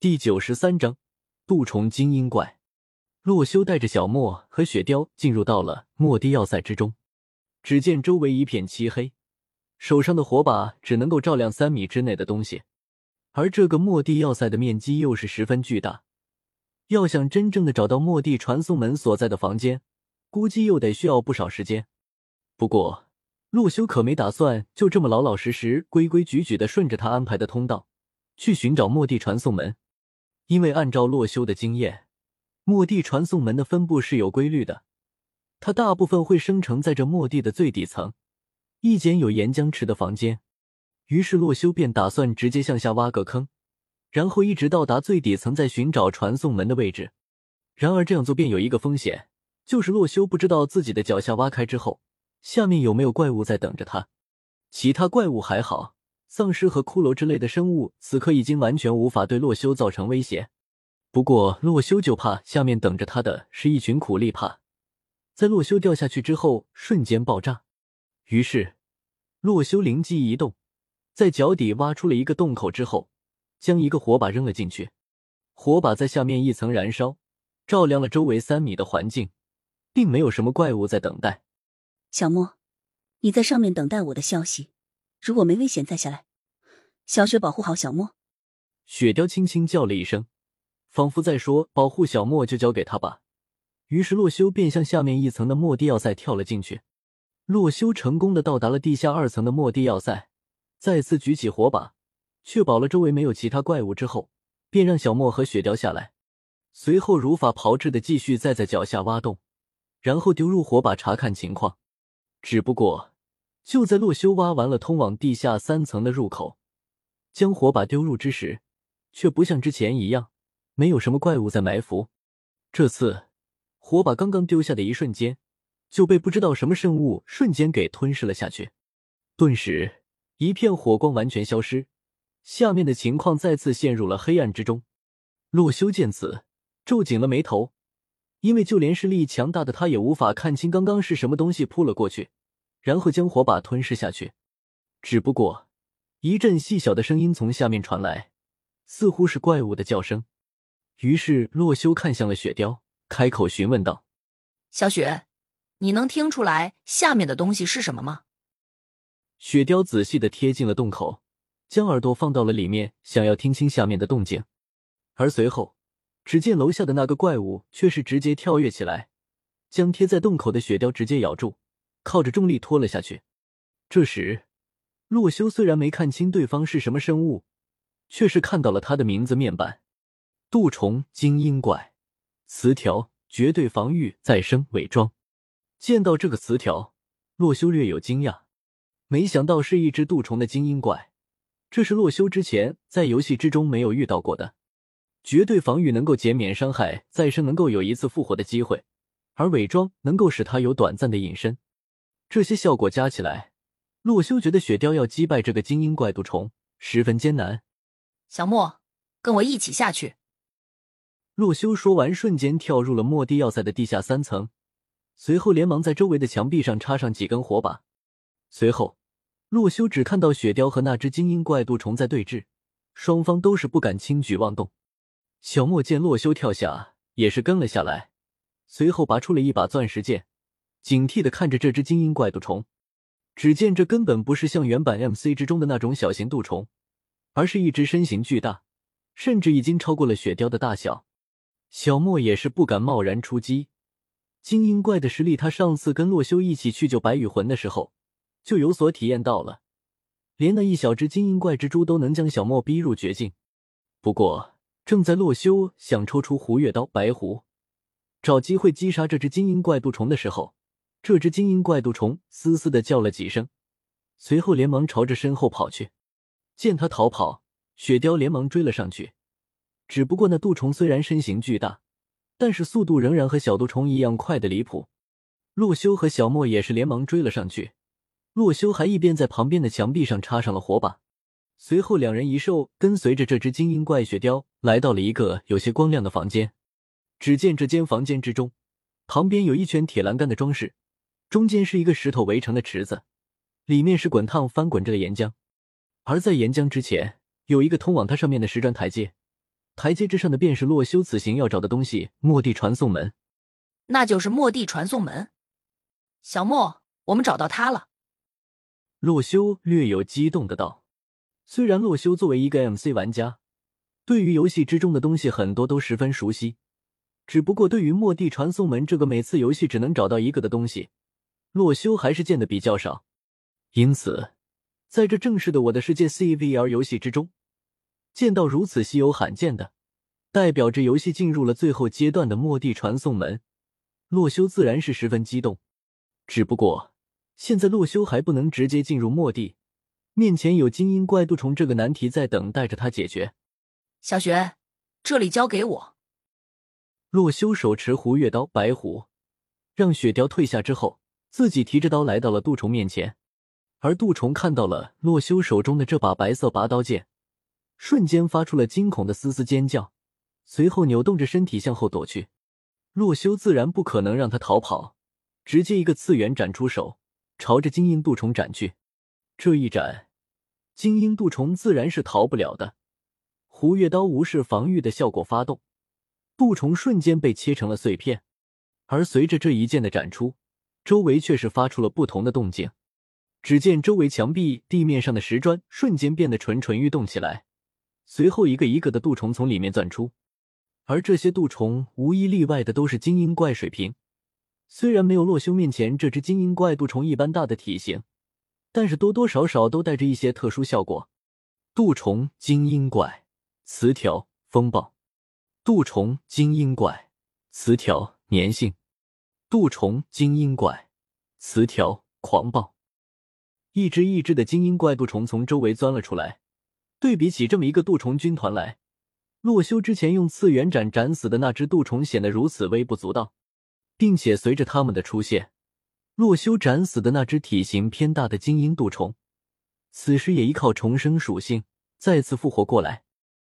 第九十三章杜虫精英怪。洛修带着小莫和雪貂进入到了莫地要塞之中，只见周围一片漆黑，手上的火把只能够照亮三米之内的东西，而这个莫地要塞的面积又是十分巨大，要想真正的找到莫地传送门所在的房间，估计又得需要不少时间。不过，洛修可没打算就这么老老实实、规规矩矩的顺着他安排的通道去寻找莫地传送门。因为按照洛修的经验，末地传送门的分布是有规律的，它大部分会生成在这末地的最底层一间有岩浆池的房间。于是洛修便打算直接向下挖个坑，然后一直到达最底层，再寻找传送门的位置。然而这样做便有一个风险，就是洛修不知道自己的脚下挖开之后，下面有没有怪物在等着他。其他怪物还好。丧尸和骷髅之类的生物，此刻已经完全无法对洛修造成威胁。不过，洛修就怕下面等着他的是一群苦力怕，在洛修掉下去之后瞬间爆炸。于是，洛修灵机一动，在脚底挖出了一个洞口之后，将一个火把扔了进去。火把在下面一层燃烧，照亮了周围三米的环境，并没有什么怪物在等待。小莫，你在上面等待我的消息。如果没危险，再下来。小雪，保护好小莫。雪貂轻轻叫了一声，仿佛在说：“保护小莫就交给他吧。”于是洛修便向下面一层的末地要塞跳了进去。洛修成功的到达了地下二层的末地要塞，再次举起火把，确保了周围没有其他怪物之后，便让小莫和雪貂下来。随后如法炮制的继续再在脚下挖洞，然后丢入火把查看情况。只不过。就在洛修挖完了通往地下三层的入口，将火把丢入之时，却不像之前一样，没有什么怪物在埋伏。这次火把刚刚丢下的一瞬间，就被不知道什么生物瞬间给吞噬了下去。顿时，一片火光完全消失，下面的情况再次陷入了黑暗之中。洛修见此，皱紧了眉头，因为就连实力强大的他也无法看清刚刚是什么东西扑了过去。然后将火把吞噬下去。只不过，一阵细小的声音从下面传来，似乎是怪物的叫声。于是洛修看向了雪雕，开口询问道：“小雪，你能听出来下面的东西是什么吗？”雪雕仔细的贴近了洞口，将耳朵放到了里面，想要听清下面的动静。而随后，只见楼下的那个怪物却是直接跳跃起来，将贴在洞口的雪雕直接咬住。靠着重力拖了下去。这时，洛修虽然没看清对方是什么生物，却是看到了他的名字面板：杜虫精英怪，词条绝对防御再生伪装。见到这个词条，洛修略有惊讶，没想到是一只杜虫的精英怪。这是洛修之前在游戏之中没有遇到过的。绝对防御能够减免伤害，再生能够有一次复活的机会，而伪装能够使他有短暂的隐身。这些效果加起来，洛修觉得雪貂要击败这个精英怪毒虫十分艰难。小莫，跟我一起下去。洛修说完，瞬间跳入了末地要塞的地下三层，随后连忙在周围的墙壁上插上几根火把。随后，洛修只看到雪貂和那只精英怪毒虫在对峙，双方都是不敢轻举妄动。小莫见洛修跳下，也是跟了下来，随后拔出了一把钻石剑。警惕的看着这只精英怪毒虫，只见这根本不是像原版 MC 之中的那种小型毒虫，而是一只身形巨大，甚至已经超过了雪貂的大小。小莫也是不敢贸然出击，精英怪的实力，他上次跟洛修一起去救白羽魂的时候就有所体验到了，连那一小只精英怪蜘蛛都能将小莫逼入绝境。不过，正在洛修想抽出胡月刀白狐，找机会击杀这只精英怪毒虫的时候，这只精英怪毒虫嘶嘶的叫了几声，随后连忙朝着身后跑去。见他逃跑，雪貂连忙追了上去。只不过那毒虫虽然身形巨大，但是速度仍然和小毒虫一样快的离谱。洛修和小莫也是连忙追了上去。洛修还一边在旁边的墙壁上插上了火把。随后两人一兽跟随着这只精英怪雪貂来到了一个有些光亮的房间。只见这间房间之中，旁边有一圈铁栏杆的装饰。中间是一个石头围成的池子，里面是滚烫翻滚着的岩浆，而在岩浆之前有一个通往它上面的石砖台阶，台阶之上的便是洛修此行要找的东西——末地传送门。那就是末地传送门。小莫，我们找到它了。洛修略有激动的道：“虽然洛修作为一个 MC 玩家，对于游戏之中的东西很多都十分熟悉，只不过对于末地传送门这个每次游戏只能找到一个的东西，洛修还是见的比较少。因此，在这正式的《我的世界》CVR 游戏之中，见到如此稀有罕见的，代表着游戏进入了最后阶段的末地传送门，洛修自然是十分激动。只不过。”现在洛修还不能直接进入末地，面前有精英怪毒虫这个难题在等待着他解决。小雪，这里交给我。洛修手持胡月刀白虎，让雪雕退下之后，自己提着刀来到了杜虫面前。而杜虫看到了洛修手中的这把白色拔刀剑，瞬间发出了惊恐的嘶嘶尖叫，随后扭动着身体向后躲去。洛修自然不可能让他逃跑，直接一个次元斩出手。朝着精英杜虫斩去，这一斩，精英杜虫自然是逃不了的。胡月刀无视防御的效果发动，杜虫瞬间被切成了碎片。而随着这一剑的斩出，周围却是发出了不同的动静。只见周围墙壁、地面上的石砖瞬间变得蠢蠢欲动起来，随后一个一个的杜虫从里面钻出，而这些杜虫无一例外的都是精英怪水平。虽然没有洛修面前这只精英怪杜虫一般大的体型，但是多多少少都带着一些特殊效果。杜虫精英怪，词条风暴；杜虫精英怪，词条粘性；杜虫精英怪，词条狂暴。一只一只的精英怪杜虫从周围钻了出来。对比起这么一个杜虫军团来，洛修之前用次元斩斩死的那只杜虫显得如此微不足道。并且随着他们的出现，洛修斩死的那只体型偏大的精英杜虫，此时也依靠重生属性再次复活过来。